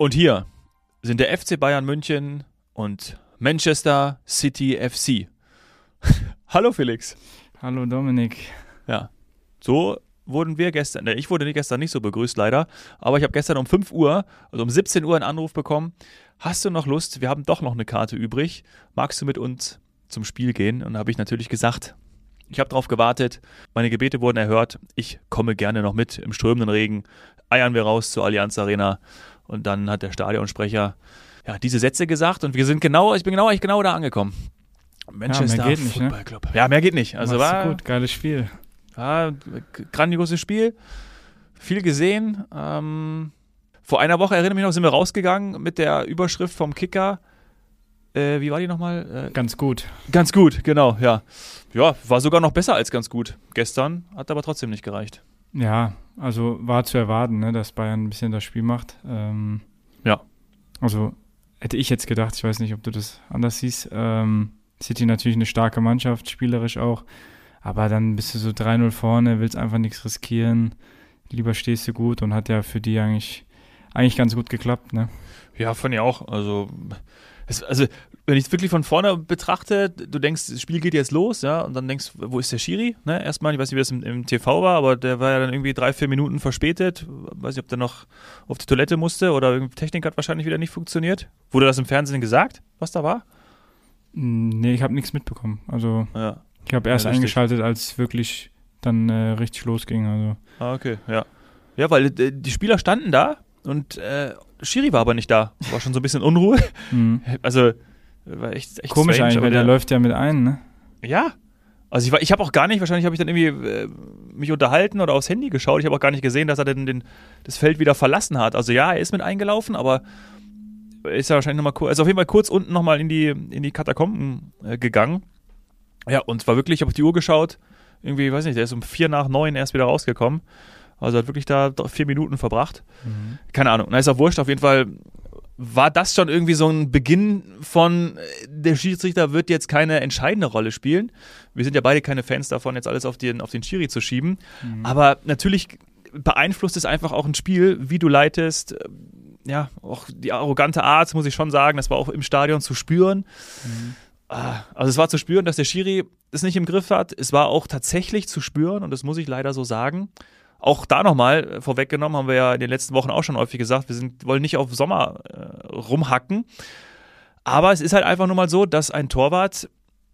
Und hier sind der FC Bayern München und Manchester City FC. Hallo Felix. Hallo Dominik. Ja, so wurden wir gestern, ne, ich wurde gestern nicht so begrüßt leider, aber ich habe gestern um 5 Uhr, also um 17 Uhr einen Anruf bekommen. Hast du noch Lust? Wir haben doch noch eine Karte übrig. Magst du mit uns zum Spiel gehen? Und da habe ich natürlich gesagt, ich habe darauf gewartet. Meine Gebete wurden erhört. Ich komme gerne noch mit. Im strömenden Regen eiern wir raus zur Allianz Arena. Und dann hat der Stadionsprecher ja, diese Sätze gesagt und wir sind genau, ich bin genau, ich genau da angekommen. Manchester ja, mehr geht nicht, ne? Club. Ja, mehr geht nicht. Also war gut, geiles Spiel. Ja, grandioses Spiel. Viel gesehen. Ähm, vor einer Woche, erinnere mich noch, sind wir rausgegangen mit der Überschrift vom Kicker. Äh, wie war die nochmal? Äh, ganz gut. Ganz gut, genau, ja. Ja, war sogar noch besser als ganz gut. Gestern hat aber trotzdem nicht gereicht. Ja, also war zu erwarten, ne, dass Bayern ein bisschen das Spiel macht. Ähm, ja. Also hätte ich jetzt gedacht, ich weiß nicht, ob du das anders siehst. Ähm, City natürlich eine starke Mannschaft, spielerisch auch. Aber dann bist du so 3-0 vorne, willst einfach nichts riskieren. Lieber stehst du gut und hat ja für die eigentlich, eigentlich ganz gut geklappt, ne? Ja, fand ich auch. Also, es, also wenn ich es wirklich von vorne betrachte, du denkst, das Spiel geht jetzt los, ja, und dann denkst, wo ist der Schiri? Ne? Erstmal, ich weiß nicht, wie das im, im, TV war, aber der war ja dann irgendwie drei, vier Minuten verspätet. Weiß nicht, ob der noch auf die Toilette musste oder Technik hat wahrscheinlich wieder nicht funktioniert. Wurde das im Fernsehen gesagt, was da war? Nee, ich habe nichts mitbekommen. Also ja. ich habe erst ja, eingeschaltet, als wirklich dann äh, richtig losging. Also. Ah, okay, ja. Ja, weil äh, die Spieler standen da und äh, Schiri war aber nicht da. War schon so ein bisschen Unruhe. Mhm. Also war echt, echt Komisch strange, eigentlich, weil der, der, läuft ja mit ein, ne? Ja. Also ich, ich habe auch gar nicht, wahrscheinlich habe ich dann irgendwie äh, mich unterhalten oder aufs Handy geschaut. Ich habe auch gar nicht gesehen, dass er den, den, das Feld wieder verlassen hat. Also ja, er ist mit eingelaufen, aber ist ja wahrscheinlich nochmal kurz, also auf jeden Fall kurz unten nochmal in die, in die Katakomben äh, gegangen. Ja, und zwar wirklich, ich habe auf die Uhr geschaut, irgendwie, weiß nicht, der ist um vier nach neun erst wieder rausgekommen. Also hat wirklich da vier Minuten verbracht. Mhm. Keine Ahnung. Na, ist auch wurscht. Auf jeden Fall war das schon irgendwie so ein Beginn von, äh, der Schiedsrichter wird jetzt keine entscheidende Rolle spielen. Wir sind ja beide keine Fans davon, jetzt alles auf den, auf den Schiri zu schieben. Mhm. Aber natürlich beeinflusst es einfach auch ein Spiel, wie du leitest. Äh, ja, auch die arrogante Art, muss ich schon sagen, das war auch im Stadion zu spüren. Mhm. Ah, also es war zu spüren, dass der Schiri es nicht im Griff hat. Es war auch tatsächlich zu spüren, und das muss ich leider so sagen, auch da nochmal äh, vorweggenommen, haben wir ja in den letzten Wochen auch schon häufig gesagt, wir sind, wollen nicht auf Sommer äh, rumhacken. Aber es ist halt einfach nur mal so, dass ein Torwart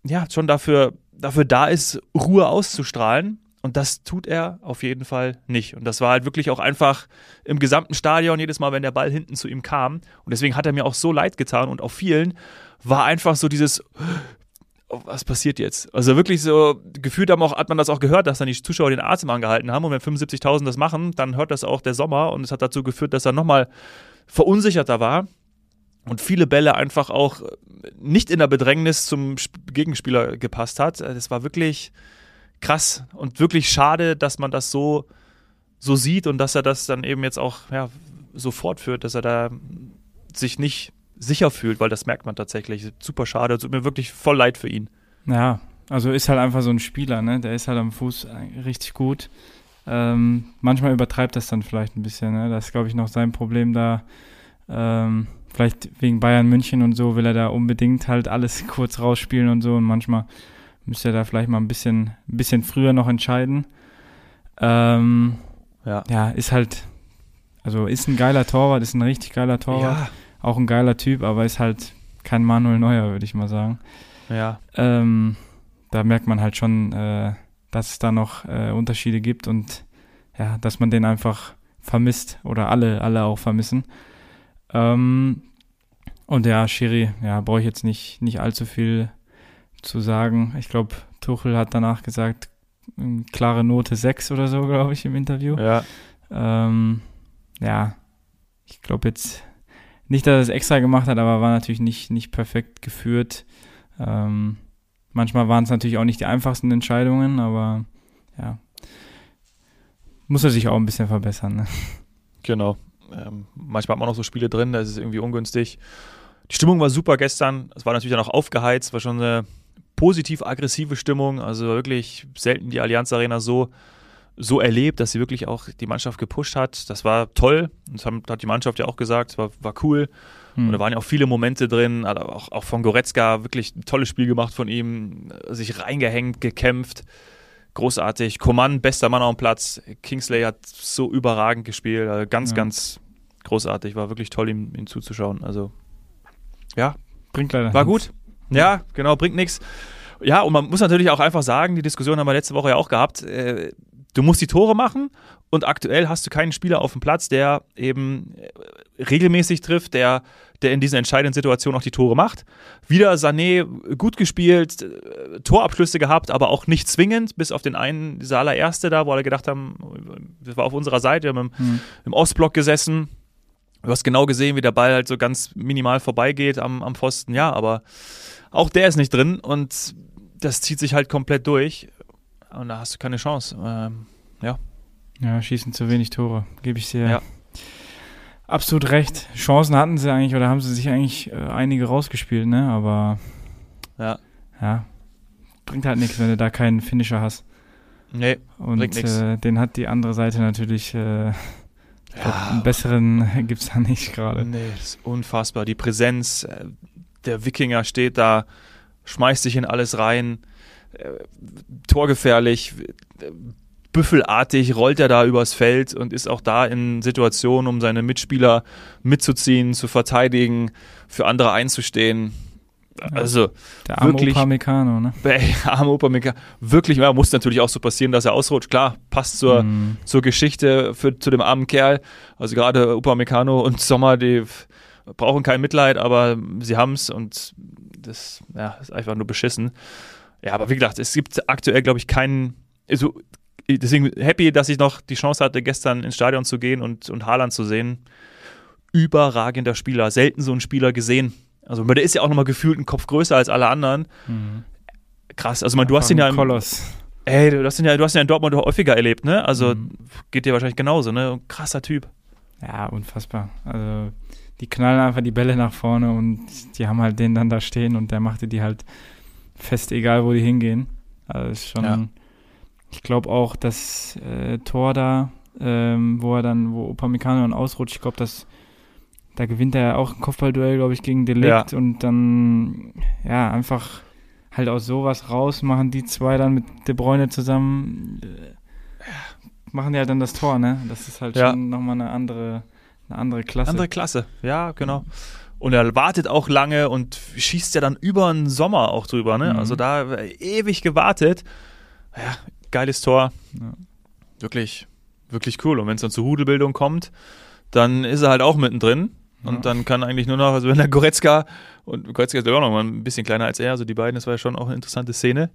ja schon dafür, dafür da ist, Ruhe auszustrahlen. Und das tut er auf jeden Fall nicht. Und das war halt wirklich auch einfach im gesamten Stadion, jedes Mal, wenn der Ball hinten zu ihm kam. Und deswegen hat er mir auch so leid getan und auch vielen war einfach so dieses, was passiert jetzt? Also wirklich so, gefühlt haben auch, hat man das auch gehört, dass dann die Zuschauer den Atem angehalten haben und wenn 75.000 das machen, dann hört das auch der Sommer und es hat dazu geführt, dass er nochmal verunsicherter war und viele Bälle einfach auch nicht in der Bedrängnis zum Gegenspieler gepasst hat. Das war wirklich krass und wirklich schade, dass man das so, so sieht und dass er das dann eben jetzt auch ja, so fortführt, dass er da sich nicht sicher fühlt, weil das merkt man tatsächlich. Super schade, tut mir wirklich voll leid für ihn. Ja, also ist halt einfach so ein Spieler, ne? Der ist halt am Fuß richtig gut. Ähm, manchmal übertreibt das dann vielleicht ein bisschen, ne? Das ist, glaube ich, noch sein Problem da. Ähm, vielleicht wegen Bayern München und so will er da unbedingt halt alles kurz rausspielen und so und manchmal müsste er da vielleicht mal ein bisschen, ein bisschen früher noch entscheiden. Ähm, ja. ja, ist halt, also ist ein geiler Torwart, ist ein richtig geiler Torwart. Ja auch ein geiler Typ, aber ist halt kein Manuel Neuer, würde ich mal sagen. Ja. Ähm, da merkt man halt schon, äh, dass es da noch äh, Unterschiede gibt und ja, dass man den einfach vermisst oder alle, alle auch vermissen. Ähm, und ja, Schiri, ja, brauche ich jetzt nicht, nicht allzu viel zu sagen. Ich glaube, Tuchel hat danach gesagt, klare Note 6 oder so, glaube ich, im Interview. Ja. Ähm, ja, ich glaube jetzt nicht, dass er es extra gemacht hat, aber war natürlich nicht, nicht perfekt geführt. Ähm, manchmal waren es natürlich auch nicht die einfachsten Entscheidungen, aber ja, muss er sich auch ein bisschen verbessern. Ne? Genau. Ähm, manchmal hat man auch so Spiele drin, da ist es irgendwie ungünstig. Die Stimmung war super gestern. Es war natürlich dann auch aufgeheizt, war schon eine positiv-aggressive Stimmung. Also wirklich selten die Allianz Arena so so erlebt, dass sie wirklich auch die Mannschaft gepusht hat. Das war toll. Das hat die Mannschaft ja auch gesagt. Es war, war cool. Hm. Und da waren ja auch viele Momente drin. Auch, auch von Goretzka wirklich ein tolles Spiel gemacht von ihm. Sich reingehängt, gekämpft. Großartig. Coman, bester Mann auf dem Platz. Kingsley hat so überragend gespielt. Also ganz, ja. ganz großartig. War wirklich toll, ihm, ihm zuzuschauen. Also, ja. Bringt leider. War gut. Ja, genau, bringt nichts. Ja, und man muss natürlich auch einfach sagen, die Diskussion haben wir letzte Woche ja auch gehabt. Äh, du musst die Tore machen und aktuell hast du keinen Spieler auf dem Platz, der eben äh, regelmäßig trifft, der, der in diesen entscheidenden Situationen auch die Tore macht. Wieder Sané gut gespielt, äh, Torabschlüsse gehabt, aber auch nicht zwingend, bis auf den einen, dieser allererste da, wo alle gedacht haben, das war auf unserer Seite, wir haben im, mhm. im Ostblock gesessen. Du hast genau gesehen, wie der Ball halt so ganz minimal vorbeigeht am, am Pfosten, ja, aber auch der ist nicht drin und das zieht sich halt komplett durch und da hast du keine Chance. Ähm, ja. Ja, schießen zu wenig Tore, gebe ich dir ja. absolut recht. Chancen hatten sie eigentlich oder haben sie sich eigentlich äh, einige rausgespielt, ne? Aber ja. ja, bringt halt nichts, wenn du da keinen Finisher hast. Nee, und bringt nichts. Äh, den hat die andere Seite natürlich. Äh, ja. einen besseren gibt es da nicht gerade. Nee, das ist unfassbar. Die Präsenz, äh, der Wikinger steht da, schmeißt sich in alles rein torgefährlich, büffelartig rollt er da übers Feld und ist auch da in Situationen, um seine Mitspieler mitzuziehen, zu verteidigen, für andere einzustehen. Also der arme wirklich, Upamecano, ne? Ey, arme Upamecano. Wirklich, ja, muss natürlich auch so passieren, dass er ausrutscht. Klar, passt zur, mm. zur Geschichte für, zu dem armen Kerl. Also gerade Upamecano und Sommer, die brauchen kein Mitleid, aber sie haben es und das ja, ist einfach nur beschissen. Ja, aber wie gesagt, es gibt aktuell, glaube ich, keinen. Also, deswegen happy, dass ich noch die Chance hatte, gestern ins Stadion zu gehen und, und Haaland zu sehen. Überragender Spieler. Selten so einen Spieler gesehen. Also, der ist ja auch nochmal gefühlt ein Kopf größer als alle anderen. Mhm. Krass. Also, man, du hast ihn ja. Im, Koloss. Ey, du hast ihn ja, du hast ihn ja in Dortmund häufiger erlebt, ne? Also, mhm. geht dir wahrscheinlich genauso, ne? krasser Typ. Ja, unfassbar. Also, die knallen einfach die Bälle nach vorne und die haben halt den dann da stehen und der machte die halt fest egal, wo die hingehen. Also ist schon, ja. ich glaube auch, das äh, Tor da, ähm, wo er dann, wo Upamecano dann ausrutscht, ich glaube, dass da gewinnt er ja auch ein Kopfballduell, glaube ich, gegen Delikt ja. und dann, ja, einfach halt aus sowas raus, machen die zwei dann mit De Bruyne zusammen, äh, machen die halt dann das Tor, ne? Das ist halt ja. schon nochmal eine andere, eine andere Klasse. Andere Klasse, ja, genau. Mhm. Und er wartet auch lange und schießt ja dann über den Sommer auch drüber. Ne? Mhm. Also da ewig gewartet. Ja, geiles Tor. Ja. Wirklich, wirklich cool. Und wenn es dann zur Hudelbildung kommt, dann ist er halt auch mittendrin. Und ja. dann kann eigentlich nur noch, also wenn der Goretzka, und Goretzka ist ja auch noch mal ein bisschen kleiner als er, also die beiden, das war ja schon auch eine interessante Szene.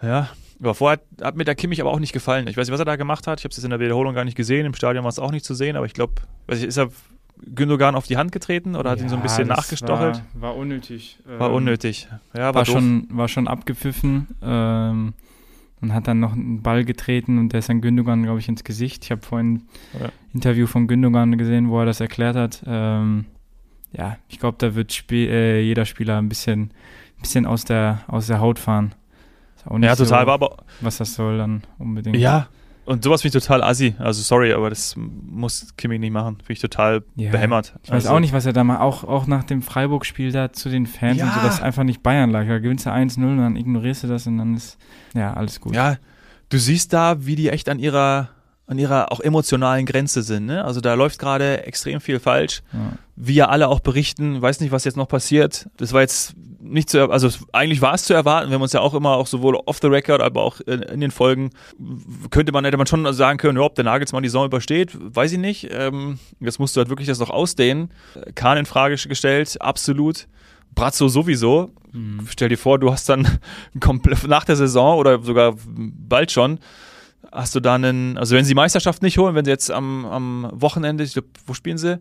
Ja, aber vorher hat, hat mir der Kimmich aber auch nicht gefallen. Ich weiß nicht, was er da gemacht hat. Ich habe es in der Wiederholung gar nicht gesehen. Im Stadion war es auch nicht zu sehen, aber ich glaube, ist er Gündogan auf die Hand getreten oder hat ja, ihn so ein bisschen nachgestochelt? War, war unnötig. War ähm, unnötig. Ja, war, war schon, war schon abgepfiffen ähm, und hat dann noch einen Ball getreten und der ist dann Gündogan, glaube ich, ins Gesicht. Ich habe vorhin ein ja. Interview von Gündogan gesehen, wo er das erklärt hat. Ähm, ja, ich glaube, da wird Spiel, äh, jeder Spieler ein bisschen, bisschen aus, der, aus der Haut fahren. ja, total, so, war aber. Was das soll dann unbedingt. Ja, und sowas finde ich total assi. Also sorry, aber das muss Kimi nicht machen. Finde ich total ja. behämmert. Ich weiß also, auch nicht, was er da macht. Auch, auch nach dem Freiburg-Spiel da zu den Fans ja. und so, das einfach nicht Bayern lag. Da gewinnst du 1-0 und dann ignorierst du das und dann ist ja alles gut. Ja, du siehst da, wie die echt an ihrer an ihrer auch emotionalen Grenze sind. Ne? Also da läuft gerade extrem viel falsch. Ja. Wie ja alle auch berichten, weiß nicht, was jetzt noch passiert. Das war jetzt nicht zu, also eigentlich war es zu erwarten. Wir haben uns ja auch immer auch sowohl off the record, aber auch in, in den Folgen könnte man hätte man schon sagen können, ja, ob der Nagelsmann die Saison übersteht, weiß ich nicht. Ähm, jetzt musst du halt wirklich das noch ausdehnen. Kahn in Frage gestellt, absolut. Brazzo sowieso. Mhm. Stell dir vor, du hast dann nach der Saison oder sogar bald schon hast du da einen, also wenn sie die Meisterschaft nicht holen, wenn sie jetzt am, am Wochenende, ich glaube, wo spielen sie?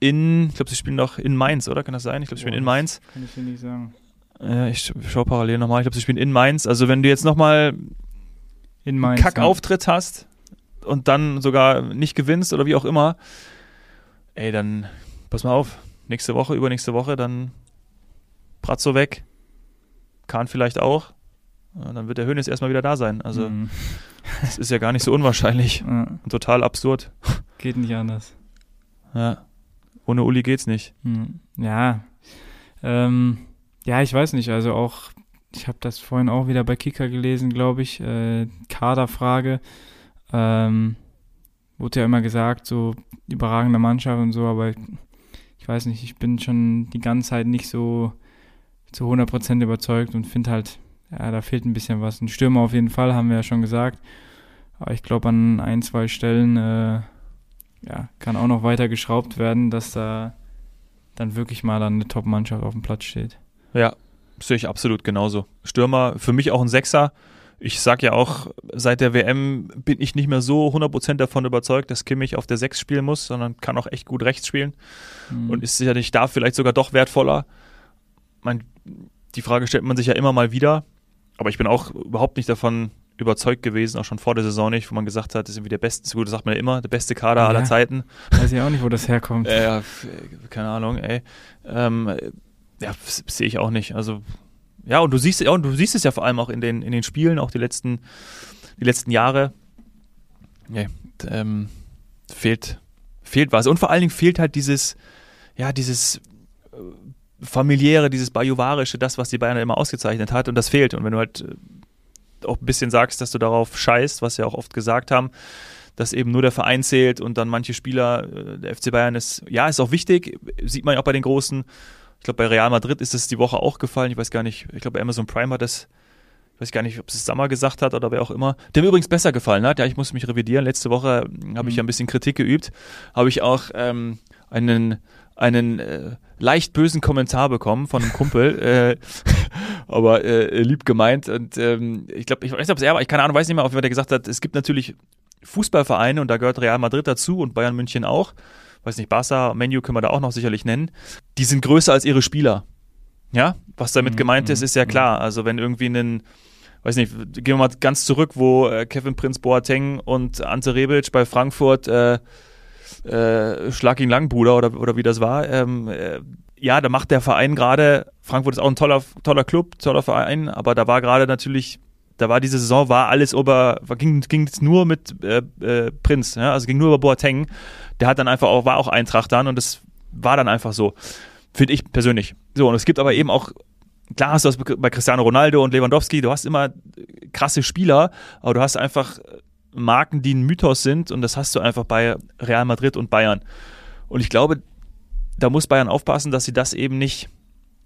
In, ich glaube, sie spielen noch in Mainz, oder? Kann das sein? Ich glaube, sie spielen in Mainz. Kann ich dir nicht sagen. Ja, ich schaue parallel nochmal. Ich glaube, sie spielen in Mainz. Also wenn du jetzt nochmal einen Kackauftritt ja. hast und dann sogar nicht gewinnst oder wie auch immer, ey, dann pass mal auf. Nächste Woche, übernächste Woche, dann Bratzo weg. Kahn vielleicht auch. dann wird der Hönes erstmal wieder da sein. Also, mhm. Das ist ja gar nicht so unwahrscheinlich. Ja. Total absurd. Geht nicht anders. Ja. Ohne Uli geht's nicht. Mhm. Ja. Ähm, ja, ich weiß nicht. Also auch, ich habe das vorhin auch wieder bei Kicker gelesen, glaube ich. Äh, Kaderfrage. Ähm, wurde ja immer gesagt, so überragende Mannschaft und so, aber ich weiß nicht, ich bin schon die ganze Zeit nicht so zu 100% überzeugt und finde halt, ja, da fehlt ein bisschen was. Ein Stürmer auf jeden Fall, haben wir ja schon gesagt. Aber ich glaube, an ein, zwei Stellen äh, ja, kann auch noch weiter geschraubt werden, dass da dann wirklich mal dann eine Top-Mannschaft auf dem Platz steht. Ja, sehe ich absolut genauso. Stürmer, für mich auch ein Sechser. Ich sage ja auch, seit der WM bin ich nicht mehr so 100% davon überzeugt, dass Kimmich auf der Sechs spielen muss, sondern kann auch echt gut rechts spielen mhm. und ist sicherlich da vielleicht sogar doch wertvoller. Mein, die Frage stellt man sich ja immer mal wieder, aber ich bin auch überhaupt nicht davon überzeugt gewesen, auch schon vor der Saison nicht, wo man gesagt hat, das ist irgendwie der beste, gut, das sagt man ja immer, der beste Kader ja, aller Zeiten. Weiß ich auch nicht, wo das herkommt. äh, keine Ahnung, ey. Ähm, ja, sehe ich auch nicht. Also, ja, und du siehst, ja, und du siehst es ja vor allem auch in den, in den Spielen, auch die letzten, die letzten Jahre. Ja, ähm, fehlt, fehlt was. Und vor allen Dingen fehlt halt dieses, ja, dieses äh, familiäre, dieses bajuwarische, das, was die Bayern immer ausgezeichnet hat. Und das fehlt. Und wenn du halt äh, auch ein bisschen sagst, dass du darauf scheißt, was sie auch oft gesagt haben, dass eben nur der Verein zählt und dann manche Spieler, äh, der FC Bayern ist, ja, ist auch wichtig, sieht man ja auch bei den Großen. Ich glaube, bei Real Madrid ist es die Woche auch gefallen. Ich weiß gar nicht, ich glaube, Amazon Prime hat das, ich weiß gar nicht, ob es Sammer gesagt hat oder wer auch immer, der mir übrigens besser gefallen hat. Ja, ich muss mich revidieren. Letzte Woche hm, habe ich ja ein bisschen Kritik geübt, habe ich auch ähm, einen einen äh, leicht bösen Kommentar bekommen von einem Kumpel, äh, aber äh, lieb gemeint. Und ähm, ich glaube, ich weiß nicht, ob es er war, ich keine Ahnung, weiß nicht mehr, jeden Fall, der gesagt hat, es gibt natürlich Fußballvereine und da gehört Real Madrid dazu und Bayern München auch. Weiß nicht, Barca, Menu können wir da auch noch sicherlich nennen. Die sind größer als ihre Spieler. Ja, was damit mhm. gemeint ist, ist ja mhm. klar. Also wenn irgendwie ein weiß nicht, gehen wir mal ganz zurück, wo äh, Kevin Prinz Boateng und Ante Rebic bei Frankfurt äh, äh, Schlag ihn lang, Bruder, oder, oder wie das war. Ähm, äh, ja, da macht der Verein gerade, Frankfurt ist auch ein toller, toller Club, toller Verein, aber da war gerade natürlich, da war diese Saison, war alles über, ging, ging es nur mit äh, äh, Prinz, ja? also ging nur über Boateng. Der hat dann einfach auch, war auch Eintracht dann und das war dann einfach so. Finde ich persönlich. So, und es gibt aber eben auch klar hast du das bei Cristiano Ronaldo und Lewandowski, du hast immer krasse Spieler, aber du hast einfach Marken, die ein Mythos sind und das hast du einfach bei Real Madrid und Bayern. Und ich glaube, da muss Bayern aufpassen, dass sie das eben nicht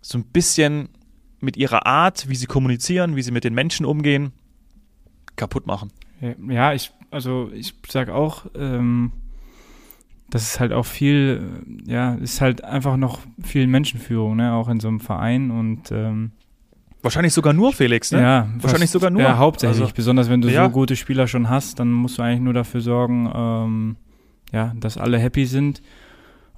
so ein bisschen mit ihrer Art, wie sie kommunizieren, wie sie mit den Menschen umgehen, kaputt machen. Ja, ich, also ich sag auch, ähm, das ist halt auch viel, ja, ist halt einfach noch viel Menschenführung, ne, auch in so einem Verein und ähm, Wahrscheinlich sogar nur Felix, ne? Ja, wahrscheinlich fast, sogar nur. Ja, hauptsächlich. Also, besonders wenn du ja. so gute Spieler schon hast, dann musst du eigentlich nur dafür sorgen, ähm, ja, dass alle happy sind.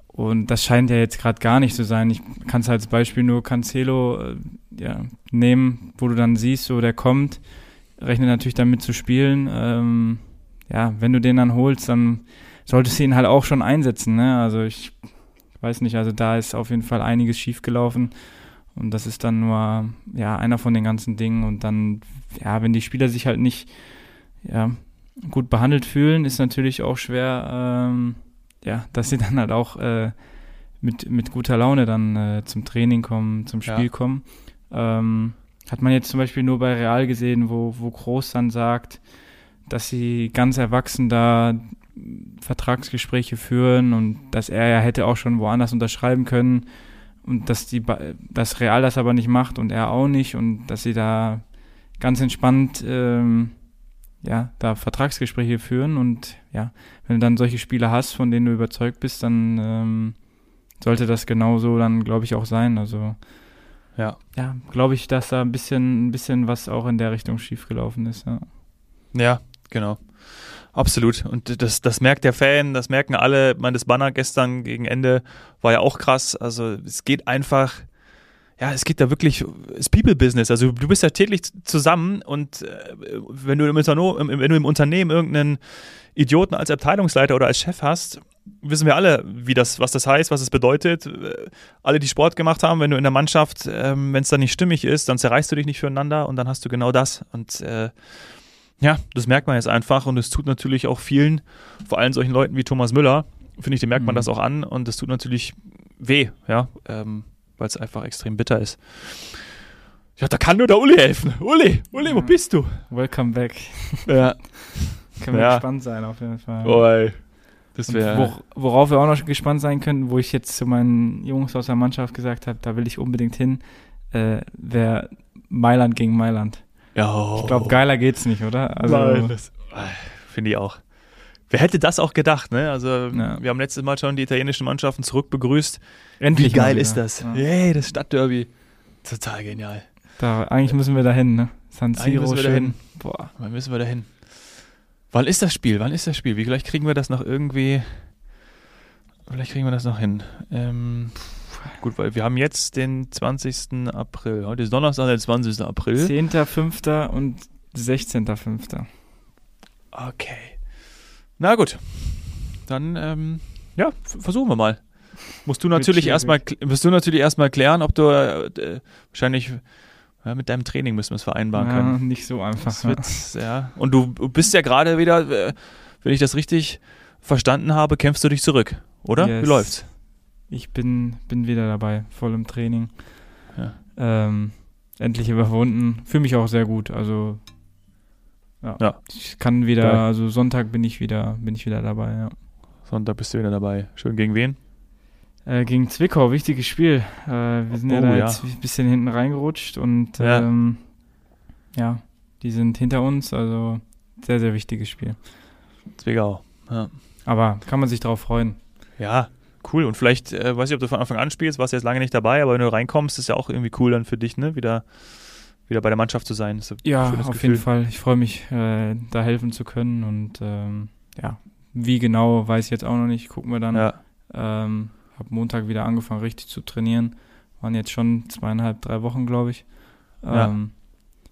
Und das scheint ja jetzt gerade gar nicht zu sein. Ich kann es als Beispiel nur Cancelo äh, ja, nehmen, wo du dann siehst, so der kommt, rechnet natürlich damit zu spielen. Ähm, ja, wenn du den dann holst, dann solltest du ihn halt auch schon einsetzen. Ne? Also ich weiß nicht, also da ist auf jeden Fall einiges schiefgelaufen. Und das ist dann nur ja einer von den ganzen Dingen. Und dann, ja, wenn die Spieler sich halt nicht ja, gut behandelt fühlen, ist natürlich auch schwer, ähm, ja, dass sie dann halt auch äh, mit, mit guter Laune dann äh, zum Training kommen, zum Spiel ja. kommen. Ähm, hat man jetzt zum Beispiel nur bei Real gesehen, wo, wo Groß dann sagt, dass sie ganz erwachsen da Vertragsgespräche führen und dass er ja hätte auch schon woanders unterschreiben können und dass die dass Real das aber nicht macht und er auch nicht und dass sie da ganz entspannt ähm, ja da Vertragsgespräche führen und ja wenn du dann solche Spieler hast von denen du überzeugt bist dann ähm, sollte das genauso dann glaube ich auch sein. Also ja. ja glaube ich dass da ein bisschen ein bisschen was auch in der Richtung schiefgelaufen ist ja. Ja genau Absolut. Und das, das merkt der Fan, das merken alle. Ich meine, das Banner gestern gegen Ende war ja auch krass. Also es geht einfach, ja, es geht da wirklich, es ist People-Business. Also du bist ja täglich zusammen und äh, wenn du im, wenn du im Unternehmen irgendeinen Idioten als Abteilungsleiter oder als Chef hast, wissen wir alle, wie das, was das heißt, was es bedeutet. Äh, Alle, die Sport gemacht haben, wenn du in der Mannschaft, ähm, wenn es dann nicht stimmig ist, dann zerreißt du dich nicht füreinander und dann hast du genau das. Und äh, ja, das merkt man jetzt einfach und es tut natürlich auch vielen, vor allem solchen Leuten wie Thomas Müller, finde ich, dem merkt man Mhm. das auch an und das tut natürlich weh, ja, ähm, weil es einfach extrem bitter ist. Ja, da kann nur der Uli helfen. Uli, Uli, wo Ja. bist du? Welcome back. Ja. Können wir Ja. gespannt sein, auf jeden Fall. Oi. Das wäre. wor worauf wir auch noch gespannt sein können, wo ich jetzt zu meinen Jungs aus der Mannschaft gesagt habe, da will ich unbedingt hin, äh, wäre Mailand gegen Mailand. Ja, Ich glaube, geiler geht's nicht, oder? Also, Nein, äh, Finde ich auch. Wer hätte das auch gedacht, ne? Also, Ja. wir haben letztes Mal schon die italienischen Mannschaften zurückbegrüßt. endlich Wie geil ist das? Ja. Yay, das Stadtderby. Total genial. Da, eigentlich müssen wir dahin, ne? San Siro müssen wir schön. dahin. Boah. Wann müssen wir da hin? Wann ist das Spiel? Wann ist das Spiel? Wie vielleicht kriegen wir das noch irgendwie. Vielleicht kriegen wir das noch hin. Ähm, gut, weil wir haben jetzt den 20. April. Heute ist Donnerstag, der 20. April. 10.5. und 16.5. Okay. Na gut. Dann, ähm, ja, versuchen wir mal. Musst du natürlich erstmal, musst du natürlich erstmal klären, ob du äh, wahrscheinlich ja, mit deinem Training müssen wir es vereinbaren Ja, können. nicht so einfach. Wird, ja. Und du du bist ja gerade wieder, äh, wenn ich das richtig verstanden habe, kämpfst du dich zurück, oder? Yes. Wie läuft's? Ich bin, bin wieder dabei, voll im Training. Ja. Ähm, endlich überwunden. Fühle mich auch sehr gut. Also ja. Ja. Ich kann wieder, Geil. also Sonntag bin ich wieder, bin ich wieder dabei, ja. Sonntag bist du wieder dabei. Schön gegen wen? Äh, gegen Zwickau, wichtiges Spiel. Äh, wir sind ja Oh, da ja. jetzt ein bisschen hinten reingerutscht und Ja. ähm, ja, die sind hinter uns, also sehr, sehr wichtiges Spiel. Zwickau. Ja. Aber kann man sich drauf freuen. ja, cool. Und vielleicht, äh, weiß ich, ob du von Anfang an spielst, warst jetzt lange nicht dabei, aber wenn du reinkommst, ist ja auch irgendwie cool dann für dich, ne? Wieder, wieder bei der Mannschaft zu sein. Ja, auf Gefühl. jeden Fall. Ich freue mich, äh, da helfen zu können und ähm, ja, wie genau, weiß ich jetzt auch noch nicht. Gucken wir dann. Ja. Ähm, hab Montag wieder angefangen, richtig zu trainieren. Waren jetzt schon zweieinhalb, drei Wochen, glaube ich. Ja. Ähm,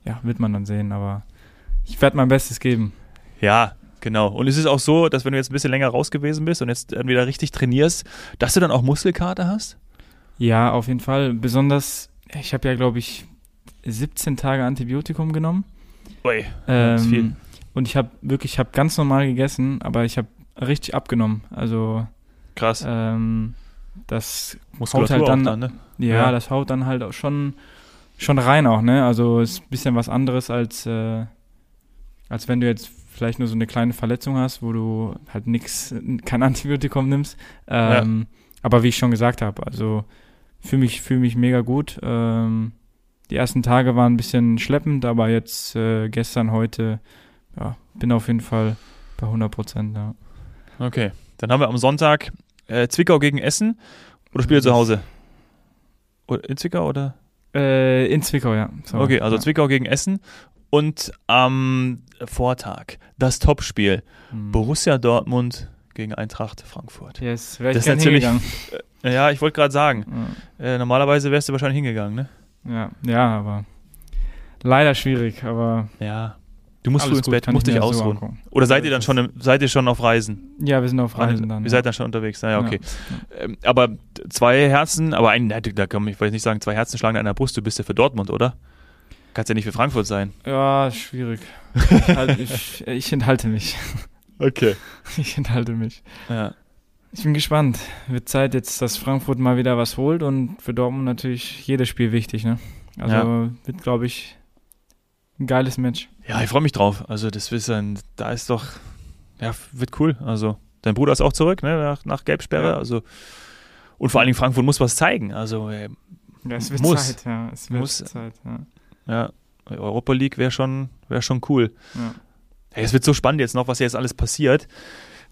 ja, wird man dann sehen, aber ich werde mein Bestes geben. Ja, genau. Und es ist auch so, dass wenn du jetzt ein bisschen länger raus gewesen bist und jetzt dann wieder richtig trainierst, dass du dann auch Muskelkater hast? Ja, auf jeden Fall. Besonders, ich habe ja, glaube ich, 17 Tage Antibiotikum genommen. Ui, das ist Ähm, viel. Und ich habe wirklich, ich habe ganz normal gegessen, aber ich habe richtig abgenommen. Also Krass. ähm, das Muskulatur halt dann- dann, ne? Ja, Ja. das haut dann halt auch schon, schon rein auch, ne? Also ist ein bisschen was anderes als, äh, als wenn du jetzt vielleicht nur so eine kleine Verletzung hast, wo du halt nix, kein Antibiotikum nimmst. Ähm, Aber wie ich schon gesagt habe, also fühle mich, fühl mich mega gut. Ähm, die ersten Tage waren ein bisschen schleppend, aber jetzt äh, gestern, heute, ja, bin auf jeden Fall bei 100 Prozent. Ja. Okay. Dann haben wir am Sonntag äh, Zwickau gegen Essen. Oder spielt ihr zu Hause? Oder in Zwickau oder? Äh, in Zwickau, ja. Sorry. Okay, also ja. Zwickau gegen Essen. Und am Vortag das Topspiel. Mhm. Borussia Dortmund gegen Eintracht Frankfurt. Yes, wäre Das ich ist gern natürlich- hingegangen. Ja, ich wollte gerade sagen, Ja. äh, normalerweise wärst du wahrscheinlich hingegangen, ne? Ja, ja, aber leider schwierig, aber Ja. Du musst früh ins gut, Bett, musst ich dich so ausruhen. angucken. Oder seid ihr dann Das- schon, im, seid ihr schon auf Reisen? Ja, wir sind auf Reisen dann. Ihr ja. seid dann schon unterwegs, naja, okay. Ja. Ähm, aber zwei Herzen, aber ein, da kann ich will nicht sagen, zwei Herzen schlagen an der Brust, du bist ja für Dortmund, oder? Kannst ja nicht für Frankfurt sein. Ja, schwierig. Ich, halt, ich, ich enthalte mich. Okay. Ich enthalte mich. Ja. Ich bin gespannt. Wird Zeit jetzt, dass Frankfurt mal wieder was holt und für Dortmund natürlich jedes Spiel wichtig, ne? Also Ja. wird, glaube ich, ein geiles Match. Ja, ich freue mich drauf. Also, das ist ein, da ist doch, ja, wird cool. Also, dein Bruder ist auch zurück, ne, nach, nach Gelbsperre. Ja. Also, und vor allen Dingen Frankfurt muss was zeigen. Also, äh, Ja, es wird Muss. Zeit, ja. Es wird Muss. Zeit, ja. Ja, Europa League wäre schon, wäre schon cool. ja. Hey, es wird so spannend jetzt noch, was jetzt alles passiert.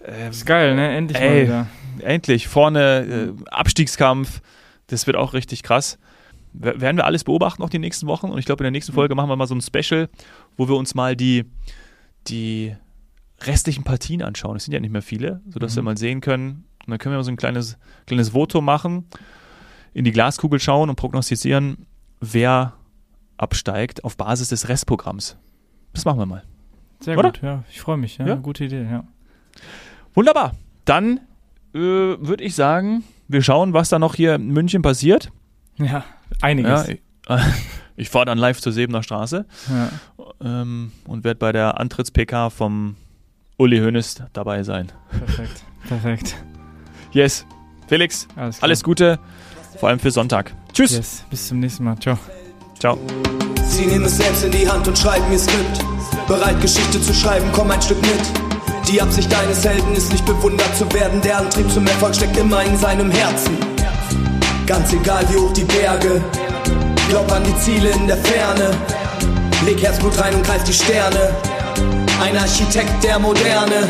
Ähm, Ist geil, ne? Endlich Ey. mal wieder. endlich, vorne äh, Abstiegskampf, das wird auch richtig krass. W werden wir alles beobachten noch die nächsten Wochen und ich glaube, in der nächsten Folge machen wir mal so ein Special, wo wir uns mal die, die restlichen Partien anschauen. Es sind ja nicht mehr viele, sodass Mhm. wir mal sehen können. Und dann können wir mal so ein kleines, kleines Voto machen, in die Glaskugel schauen und prognostizieren, wer absteigt auf Basis des Restprogramms. Das machen wir mal. Sehr Oder? gut, ja. Ich freue mich, ja. Ja? Gute Idee, ja. Wunderbar. Dann äh, würde ich sagen, wir schauen, was da noch hier in München passiert. Ja, einiges. Ja, ich, ich fahre dann live zur Sebener Straße Ja. ähm, und werde bei der Antritts-PK vom Uli Hoeneß dabei sein. Perfekt. Perfekt. Yes. Felix, Alles, alles Gute, vor allem für Sonntag. Tschüss. Yes. Bis zum nächsten Mal. Ciao. Ciao. Sie nehmen es selbst in die Hand und schreiben ihr Skript. Bereit, Geschichte zu schreiben, komm ein Stück mit. Die Absicht deines Helden ist nicht bewundert zu werden. Der Antrieb zum Erfolg steckt immer in seinem Herzen. Ganz egal wie hoch die Berge. Glaub an die Ziele in der Ferne. Leg Herzblut rein und greif die Sterne. Ein Architekt der Moderne.